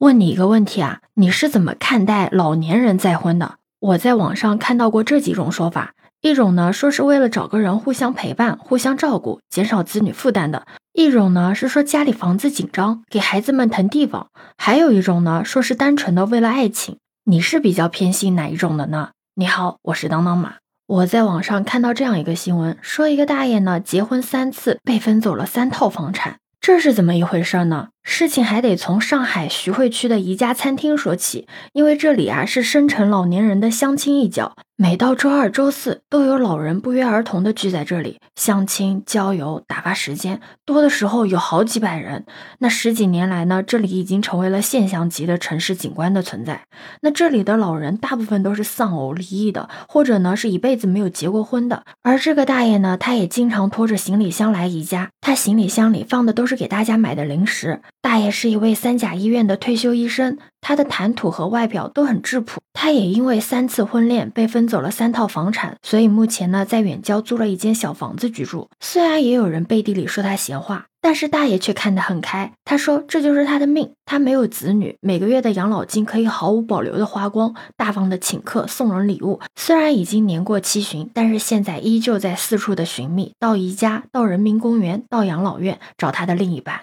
问你一个问题啊，你是怎么看待老年人再婚的？我在网上看到过这几种说法，一种呢说是为了找个人互相陪伴、互相照顾，减少子女负担的；一种呢是说家里房子紧张，给孩子们腾地方；还有一种呢说是单纯的为了爱情。你是比较偏心哪一种的呢？你好，我是当当马。我在网上看到这样一个新闻，说一个大爷呢结婚三次，被分走了三套房产，这是怎么一回事呢？事情还得从上海徐汇区的一家餐厅说起，因为这里啊是深城老年人的相亲一角，每到周二、周四都有老人不约而同的聚在这里相亲、郊游、打发时间，多的时候有好几百人。那十几年来呢，这里已经成为了现象级的城市景观的存在。那这里的老人大部分都是丧偶离异的，或者呢是一辈子没有结过婚的。而这个大爷呢，他也经常拖着行李箱来宜家，他行李箱里放的都是给大家买的零食。大爷是一位三甲医院的退休医生，他的谈吐和外表都很质朴。他也因为三次婚恋被分走了三套房产，所以目前呢在远郊租了一间小房子居住。虽然也有人背地里说他闲话，但是大爷却看得很开。他说这就是他的命，他没有子女，每个月的养老金可以毫无保留的花光，大方的请客送人礼物。虽然已经年过七旬，但是现在依旧在四处的寻觅，到宜家，到人民公园，到养老院找他的另一半。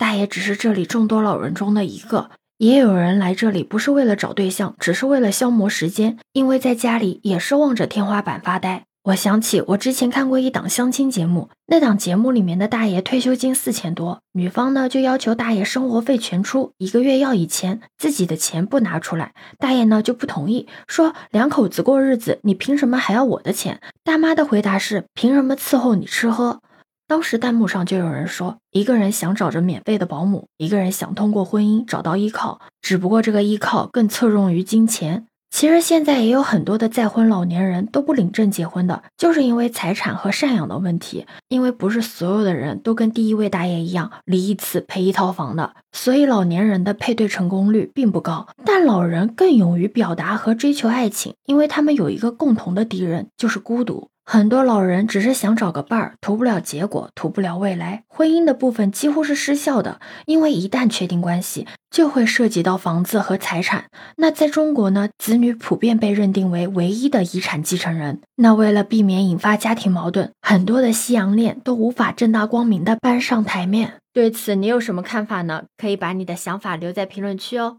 大爷只是这里众多老人中的一个，也有人来这里不是为了找对象，只是为了消磨时间，因为在家里也是望着天花板发呆。我想起我之前看过一档相亲节目，那档节目里面的大爷退休金四千多，女方呢就要求大爷生活费全出，一个月要一千，自己的钱不拿出来。大爷呢就不同意，说两口子过日子，你凭什么还要我的钱？大妈的回答是，凭什么伺候你吃喝？当时弹幕上就有人说，一个人想找着免费的保姆，一个人想通过婚姻找到依靠，只不过这个依靠更侧重于金钱。其实现在也有很多的再婚老年人都不领证结婚的，就是因为财产和赡养的问题。因为不是所有的人都跟第一位大爷一样离一次赔一套房的，所以老年人的配对成功率并不高。但老人更勇于表达和追求爱情，因为他们有一个共同的敌人，就是孤独。很多老人只是想找个伴儿，图不了结果，图不了未来。婚姻的部分几乎是失效的，因为一旦确定关系，就会涉及到房子和财产。那在中国呢，子女普遍被认定为唯一的遗产继承人。那为了避免引发家庭矛盾，很多的西洋恋都无法正大光明的搬上台面。对此，你有什么看法呢？可以把你的想法留在评论区哦。